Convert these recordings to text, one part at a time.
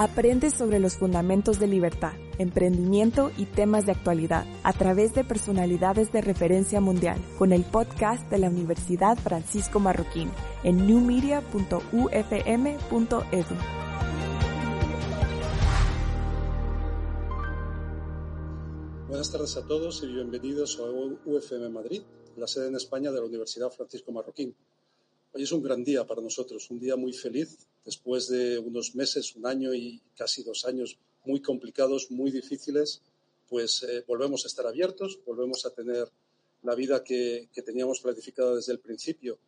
Aprende sobre los fundamentos de libertad, emprendimiento y temas de actualidad a través de personalidades de referencia mundial con el podcast de la Universidad Francisco Marroquín en newmedia.ufm.edu. Buenas tardes a todos y bienvenidos a UFM Madrid, la sede en España de la Universidad Francisco Marroquín. Hoy es un gran día para nosotros, un día muy feliz después de unos meses, un año y casi dos años muy complicados, muy difíciles, pues eh, volvemos a estar abiertos, volvemos a tener la vida que, teníamos planificada desde el principio.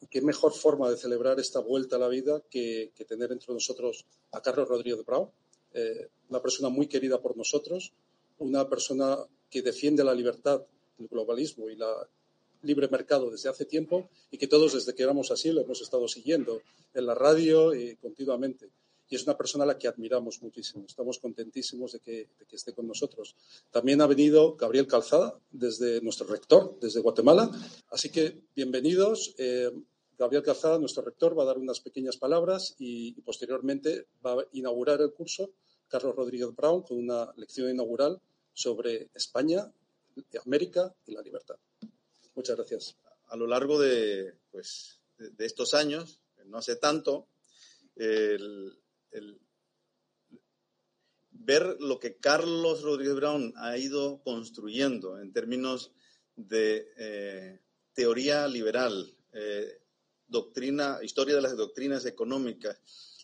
Y qué mejor forma de celebrar esta vuelta a la vida que, tener entre nosotros a Carlos Rodríguez Brown, eh, una persona muy querida por nosotros, una persona que defiende la libertad, el globalismo y la, libre mercado desde hace tiempo y que todos desde que éramos así lo hemos estado siguiendo en la radio y continuamente. Y es una persona a la que admiramos muchísimo. Estamos contentísimos de que, esté con nosotros. También ha venido Gabriel Calzada, desde nuestro rector, desde Guatemala. Así que bienvenidos. Eh, Gabriel Calzada, nuestro rector, va a dar unas pequeñas palabras y posteriormente va a inaugurar el curso Carlos Rodríguez Brown con una lección inaugural sobre España, América y la libertad. Muchas gracias. A lo largo de, pues, de estos años, no hace tanto, el, ver lo que Carlos Rodríguez Brown ha ido construyendo en términos de eh, teoría liberal, eh, doctrina, historia de las doctrinas económicas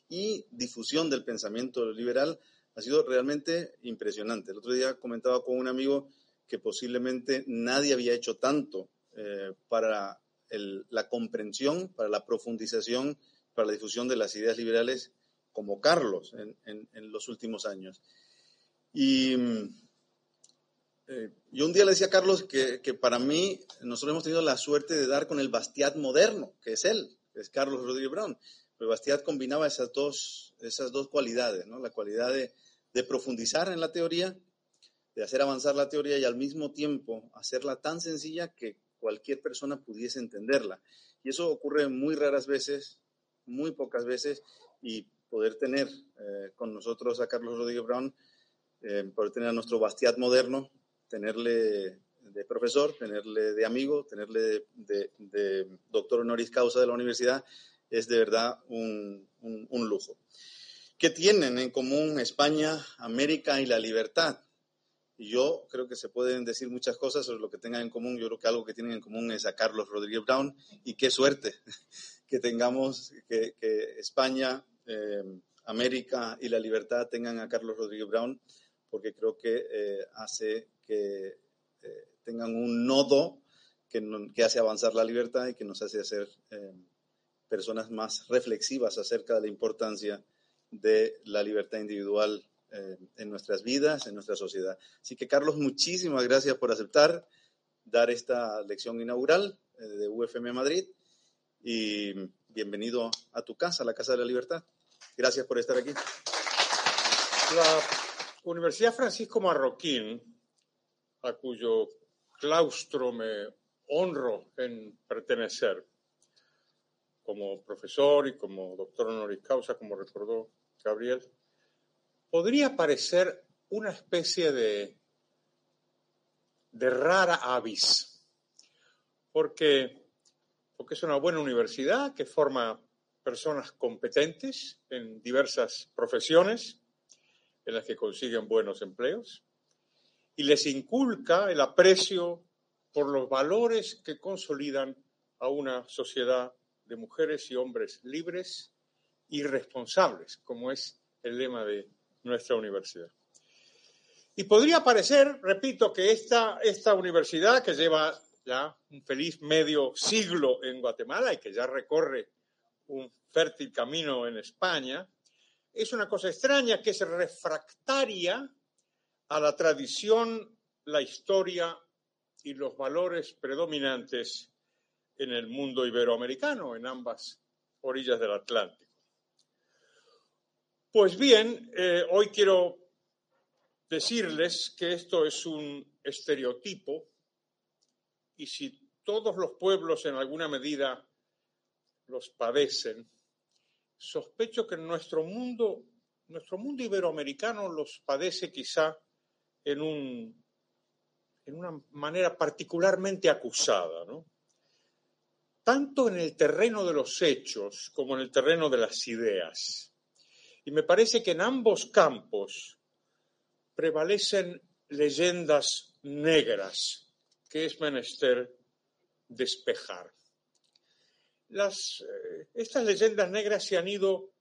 y difusión del pensamiento liberal ha sido realmente impresionante. El otro día comentaba con un amigo que posiblemente nadie había hecho tanto eh, para el, la comprensión, para la profundización, para la difusión de las ideas liberales como Carlos en, en, en los últimos años. Y eh, yo un día le decía a Carlos que, que, para mí nosotros hemos tenido la suerte de dar con el Bastiat moderno, que es él, es Carlos Rodríguez Brown. Pero Bastiat combinaba esas dos, esas dos cualidades, ¿no? la cualidad de, de profundizar en la teoría, de hacer avanzar la teoría y al mismo tiempo hacerla tan sencilla que cualquier persona pudiese entenderla. Y eso ocurre muy raras veces, muy pocas veces, y poder tener eh, con nosotros a Carlos Rodríguez Brown, eh, poder tener a nuestro Bastiat moderno, tenerle de profesor, tenerle de amigo, tenerle de, doctor honoris causa de la universidad, es de verdad un, un lujo. ¿Qué tienen en común España, América y la libertad? Y yo creo que se pueden decir muchas cosas sobre lo que tengan en común. Yo creo que algo que tienen en común es a Carlos Rodríguez Brown y qué suerte que tengamos, que, España, eh, América y la libertad tengan a Carlos Rodríguez Brown, porque creo que eh, hace que eh, tengan un nodo que, que, hace avanzar la libertad y que nos hace eh, personas más reflexivas acerca de la importancia de la libertad individual eh, en nuestras vidas, en nuestra sociedad. Así que, Carlos, muchísimas gracias por aceptar dar esta lección inaugural eh, de UFM Madrid y bienvenido a tu casa, la Casa de la Libertad. Gracias por estar aquí. La Universidad Francisco Marroquín, a cuyo claustro me honro en pertenecer como profesor y como doctor honoris causa, como recordó Gabriel, podría parecer una especie de, rara avis, porque, porque es una buena universidad que forma personas competentes en diversas profesiones en las que consiguen buenos empleos y les inculca el aprecio por los valores que consolidan a una sociedad de mujeres y hombres libres y responsables, como es el lema de nuestra universidad. Y podría parecer, repito, que esta, esta universidad que lleva ya un feliz medio siglo en Guatemala y que ya recorre un fértil camino en España, es una cosa extraña que es refractaria a la tradición, la historia y los valores predominantes en el mundo iberoamericano, en ambas orillas del Atlántico. Pues bien, eh, hoy quiero decirles que esto es un estereotipo y si todos los pueblos en alguna medida los padecen, sospecho que nuestro mundo, nuestro mundo iberoamericano los padece quizá en, en una manera particularmente acusada, ¿no? tanto en el terreno de los hechos como en el terreno de las ideas. Y me parece que en ambos campos prevalecen leyendas negras que es menester despejar. Eh, estas leyendas negras se han ido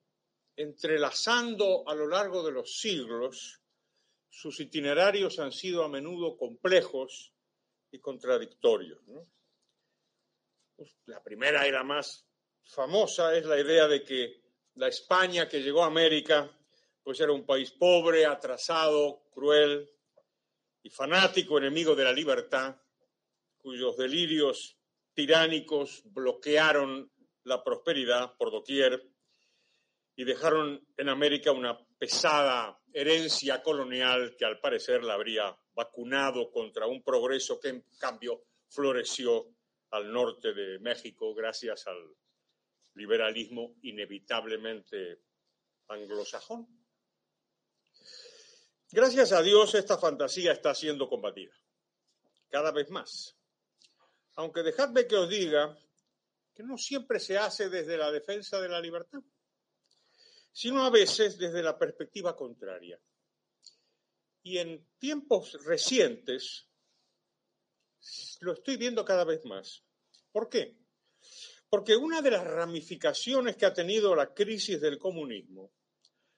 entrelazando a lo largo de los siglos, sus itinerarios han sido a menudo complejos y contradictorios. Pues, la primera y la más famosa es la idea de que la España que llegó a América pues era un país pobre, atrasado, cruel y fanático, enemigo de la libertad, cuyos delirios tiránicos bloquearon la prosperidad por doquier y dejaron en América una pesada herencia colonial que al parecer la habría vacunado contra un progreso que en cambio floreció al norte de México gracias al liberalismo inevitablemente anglosajón. Gracias a Dios esta fantasía está siendo combatida cada vez más. Aunque dejadme que os diga que no siempre se hace desde la defensa de la libertad, sino a veces desde la perspectiva contraria. Y en tiempos recientes lo estoy viendo cada vez más. ¿Por qué? Porque una de las ramificaciones que ha tenido la crisis del comunismo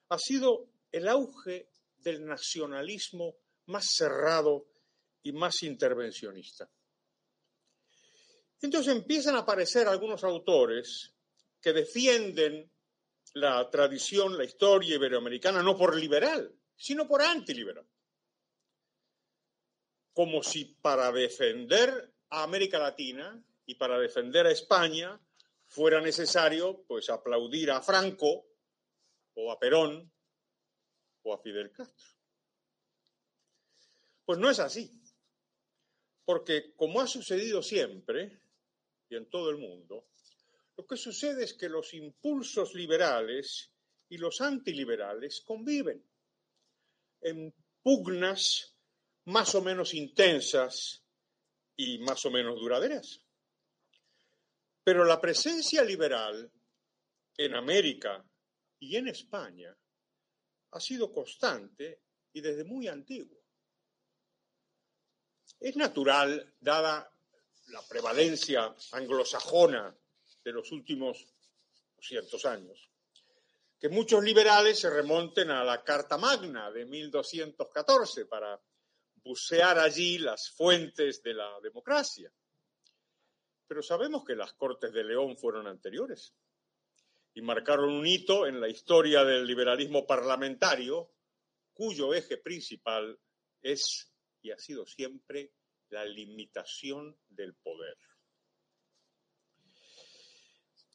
ha sido el auge del nacionalismo más cerrado y más intervencionista. Entonces empiezan a aparecer algunos autores que defienden la tradición, la historia iberoamericana, no por liberal, sino por antiliberal como si para defender a América Latina y para defender a España fuera necesario pues aplaudir a Franco o a Perón o a Fidel Castro. Pues no es así. Porque como ha sucedido siempre y en todo el mundo, lo que sucede es que los impulsos liberales y los antiliberales conviven en pugnas más o menos intensas y más o menos duraderas. Pero la presencia liberal en América y en España ha sido constante y desde muy antiguo. Es natural, dada la prevalencia anglosajona de los últimos cientos años, que muchos liberales se remonten a la Carta Magna de 1214 para bucear allí las fuentes de la democracia. Pero sabemos que las Cortes de León fueron anteriores y marcaron un hito en la historia del liberalismo parlamentario, cuyo eje principal es y ha sido siempre la limitación del poder.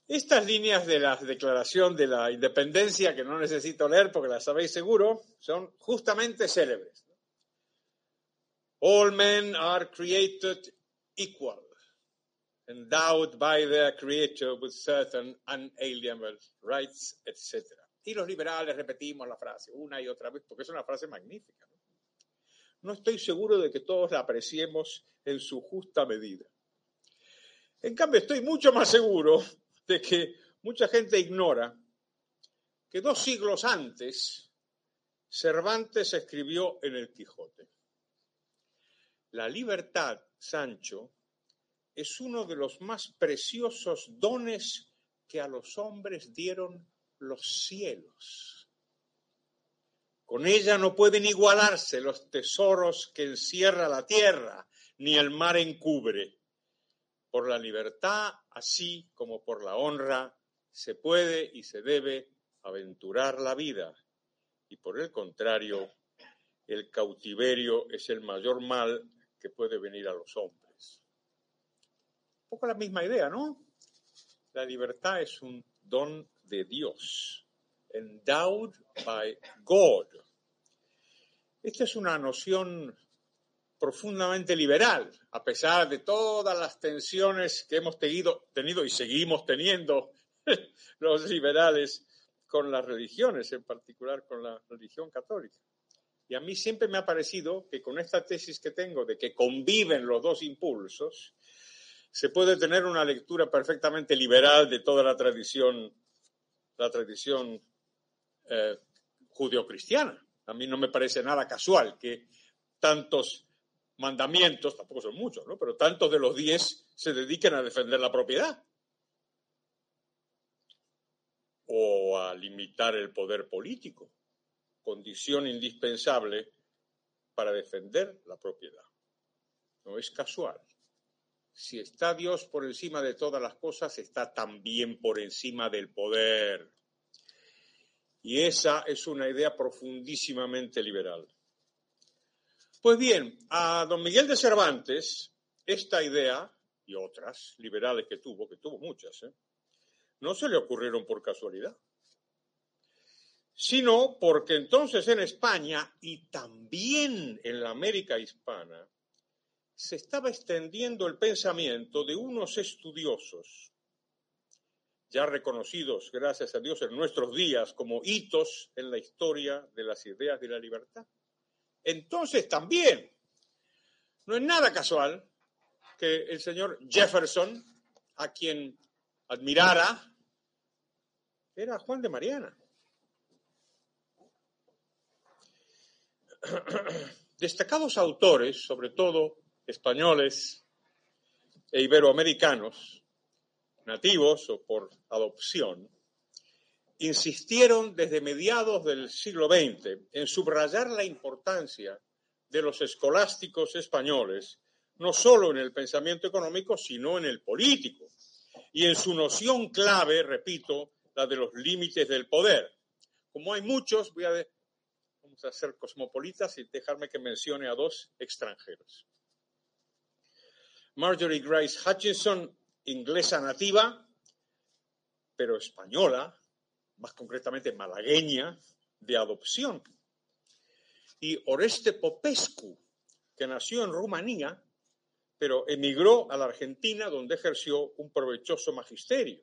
Estas líneas de la Declaración de la Independencia, que no necesito leer porque las sabéis seguro, son justamente célebres. All men are created equal, endowed by their creator with certain unalienable rights, etc. Y los liberales repetimos la frase una y otra vez porque es una frase magnífica. ¿no? estoy seguro de que todos la apreciemos en su justa medida. En cambio, estoy mucho más seguro de que mucha gente ignora que dos siglos antes Cervantes escribió en el Quijote. La libertad, Sancho, es uno de los más preciosos dones que a los hombres dieron los cielos. Con ella no pueden igualarse los tesoros que encierra la tierra, ni el mar encubre. Por la libertad, así como por la honra, se puede y se debe aventurar la vida y por el contrario, el cautiverio es el mayor mal que puede venir a los hombres. Poco la misma idea, ¿no? La libertad es un don de Dios, endowed by God. Esta es una noción profundamente liberal, a pesar de todas las tensiones que hemos tenido, tenido y seguimos teniendo los liberales con las religiones, en particular con la religión católica. Y a mí siempre me ha parecido que con esta tesis que tengo de que conviven los dos impulsos, se puede tener una lectura perfectamente liberal de toda la tradición, la tradición eh, judio-cristiana. A mí no me parece nada casual que tantos mandamientos, tampoco son muchos, ¿no? pero tantos de los diez se dediquen a defender la propiedad o a limitar el poder político, condición indispensable para defender la propiedad. No es casual. Si está Dios por encima de todas las cosas, está también por encima del poder. Y esa es una idea profundísimamente liberal. Pues bien, a don Miguel de Cervantes, esta idea y otras liberales que tuvo, que tuvo muchas, ¿eh? no se le ocurrieron por casualidad, sino porque entonces en España y también en la América hispana se estaba extendiendo el pensamiento de unos estudiosos, ya reconocidos, gracias a Dios, en nuestros días como hitos en la historia de las ideas de la libertad. Entonces también, no es nada casual que el señor Jefferson, a quien admirara, era Juan de Mariana. Destacados autores, sobre todo españoles e iberoamericanos, nativos o por adopción, insistieron desde mediados del siglo XX en subrayar la importancia de los escolásticos españoles, no solo en el pensamiento económico, sino en el político, y en su noción clave, repito, la de los límites del poder. Como hay muchos, voy a, vamos a ser cosmopolitas y dejarme que mencione a dos extranjeros. Marjorie Grace Hutchinson, inglesa nativa, pero española, más concretamente malagueña, de adopción. Y Oreste Popescu, que nació en Rumanía, pero emigró a la Argentina, donde ejerció un provechoso magisterio.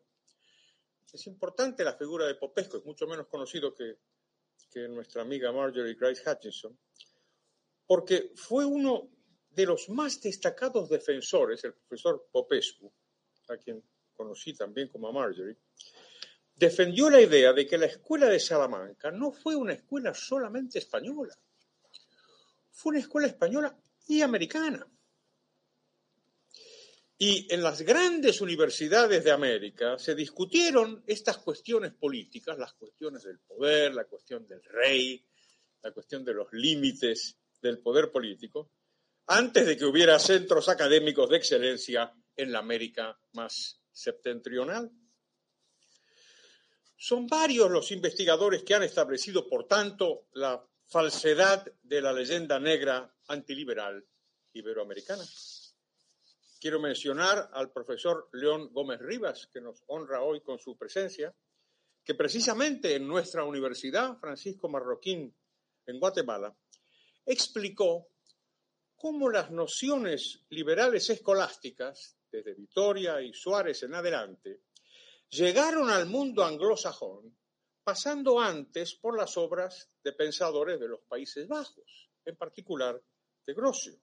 Es importante la figura de Popescu, es mucho menos conocido que, que nuestra amiga Marjorie Grace Hutchinson, porque fue uno de los más destacados defensores, el profesor Popescu, a quien conocí también como a Marjorie, defendió la idea de que la escuela de Salamanca no fue una escuela solamente española, fue una escuela española y americana. Y en las grandes universidades de América se discutieron estas cuestiones políticas, las cuestiones del poder, la cuestión del rey, la cuestión de los límites del poder político, antes de que hubiera centros académicos de excelencia en la América más septentrional. Son varios los investigadores que han establecido, por tanto, la falsedad de la leyenda negra antiliberal iberoamericana. Quiero mencionar al profesor León Gómez Rivas, que nos honra hoy con su presencia, que precisamente en nuestra universidad, Francisco Marroquín, en Guatemala, explicó cómo las nociones liberales escolásticas, desde Vitoria y Suárez en adelante, llegaron al mundo anglosajón pasando antes por las obras de pensadores de los Países Bajos, en particular de Grocio.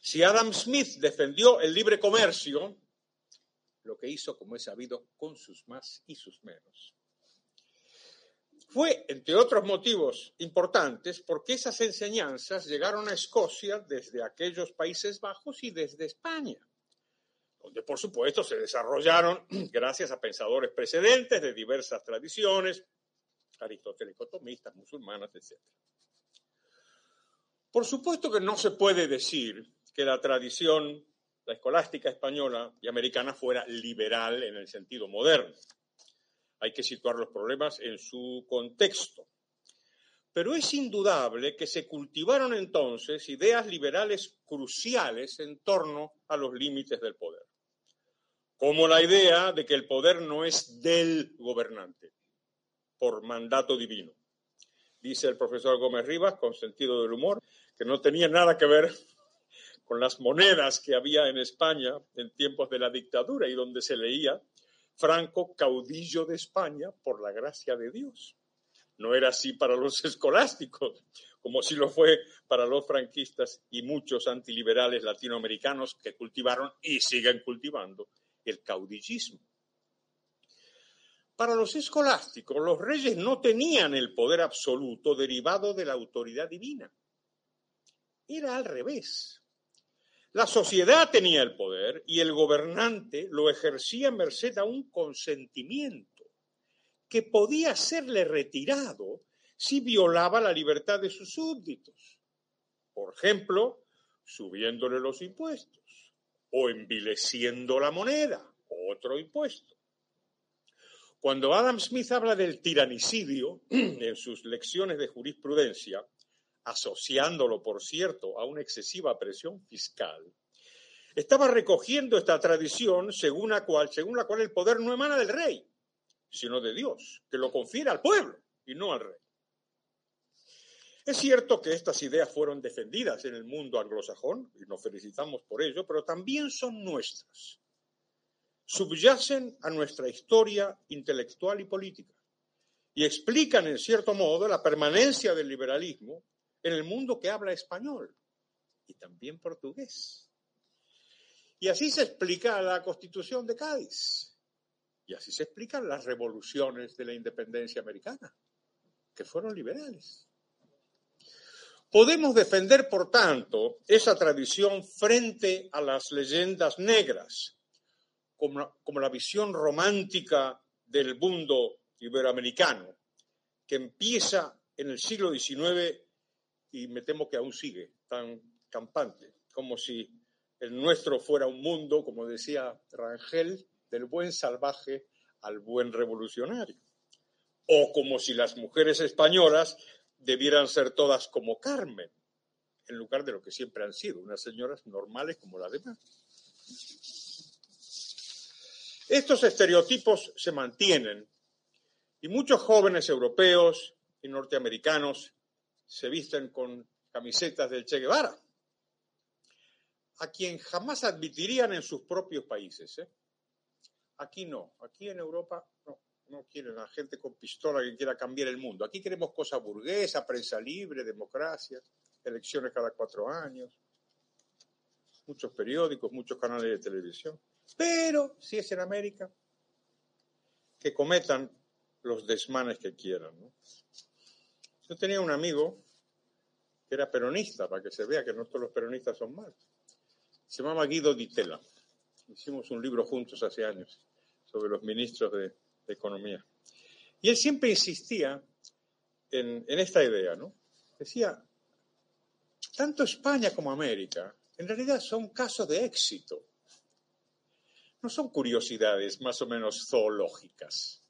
Si Adam Smith defendió el libre comercio, lo que hizo, como es sabido, con sus más y sus menos, fue, entre otros motivos importantes, porque esas enseñanzas llegaron a Escocia desde aquellos Países Bajos y desde España donde por supuesto se desarrollaron gracias a pensadores precedentes de diversas tradiciones, aristotélicos, tomistas, musulmanas, etc. Por supuesto que no se puede decir que la tradición, la escolástica española y americana fuera liberal en el sentido moderno. Hay que situar los problemas en su contexto. Pero es indudable que se cultivaron entonces ideas liberales cruciales en torno a los límites del poder, como la idea de que el poder no es del gobernante, por mandato divino. Dice el profesor Gómez Rivas, con sentido del humor, que no tenía nada que ver con las monedas que había en España en tiempos de la dictadura y donde se leía Franco, caudillo de España, por la gracia de Dios. No era así para los escolásticos, como si lo fue para los franquistas y muchos antiliberales latinoamericanos que cultivaron y siguen cultivando el caudillismo. Para los escolásticos, los reyes no tenían el poder absoluto derivado de la autoridad divina. Era al revés. La sociedad tenía el poder y el gobernante lo ejercía merced a un consentimiento que podía serle retirado si violaba la libertad de sus súbditos. Por ejemplo, subiéndole los impuestos o envileciendo la moneda, otro impuesto. Cuando Adam Smith habla del tiranicidio en sus lecciones de jurisprudencia, asociándolo, por cierto, a una excesiva presión fiscal, estaba recogiendo esta tradición según la cual, el poder no emana del rey, sino de Dios, que lo confiere al pueblo y no al rey. Es cierto que estas ideas fueron defendidas en el mundo anglosajón, y nos felicitamos por ello, pero también son nuestras. Subyacen a nuestra historia intelectual y política y explican, en cierto modo, la permanencia del liberalismo en el mundo que habla español y también portugués. Y así se explica la Constitución de Cádiz. Y así se explican las revoluciones de la independencia americana, que fueron liberales. Podemos defender, por tanto, esa tradición frente a las leyendas negras, como, la visión romántica del mundo iberoamericano, que empieza en el siglo XIX y me temo que aún sigue tan campante, como si el nuestro fuera un mundo, como decía Rangel, del buen salvaje al buen revolucionario. O como si las mujeres españolas debieran ser todas como Carmen, en lugar de lo que siempre han sido, unas señoras normales como las demás. Estos estereotipos se mantienen y muchos jóvenes europeos y norteamericanos se visten con camisetas del Che Guevara, a quien jamás admitirían en sus propios países. ¿eh? Aquí no, aquí en Europa no, no quieren a gente con pistola que quiera cambiar el mundo. Aquí queremos cosa burguesa, prensa libre, democracia, elecciones cada cuatro años, muchos periódicos, muchos canales de televisión. Pero si es en América, que cometan los desmanes que quieran. Yo tenía un amigo que era peronista, para que se vea que no todos los peronistas son malos. Se llamaba Guido Di Tella. Hicimos un libro juntos hace años sobre los ministros de, Economía. Y él siempre insistía en, en, esta idea, ¿no? Decía, tanto España como América en realidad son casos de éxito. No son curiosidades más o menos zoológicas.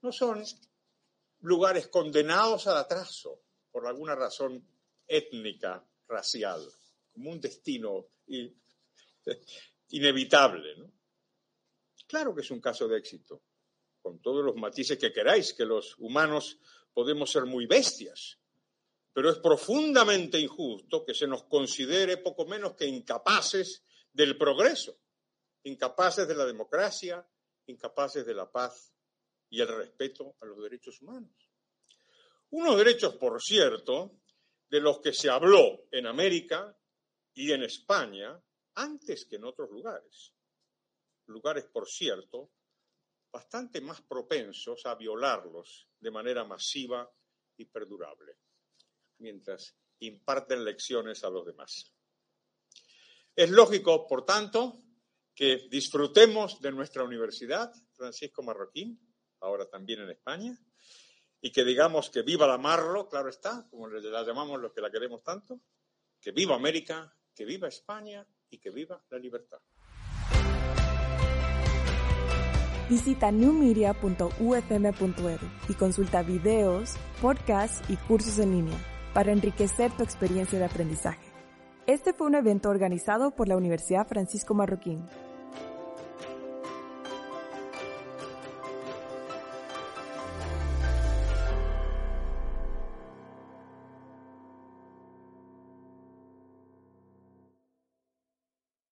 No son lugares condenados al atraso por alguna razón étnica, racial, como un destino inevitable. Claro que es un caso de éxito, con todos los matices que queráis, que los humanos podemos ser muy bestias, pero es profundamente injusto que se nos considere poco menos que incapaces del progreso, incapaces de la democracia, incapaces de la paz y el respeto a los derechos humanos. Unos derechos, por cierto, de los que se habló en América y en España antes que en otros lugares lugares, por cierto, bastante más propensos a violarlos de manera masiva y perdurable, mientras imparten lecciones a los demás. Es lógico, por tanto, que disfrutemos de nuestra universidad, Francisco Marroquín, ahora también en España, y que digamos que viva la Marro, claro está, como la llamamos los que la queremos tanto, que viva América, que viva España y que viva la libertad. Visita newmedia.ufm.edu y consulta videos, podcasts y cursos en línea para enriquecer tu experiencia de aprendizaje. Este fue un evento organizado por la Universidad Francisco Marroquín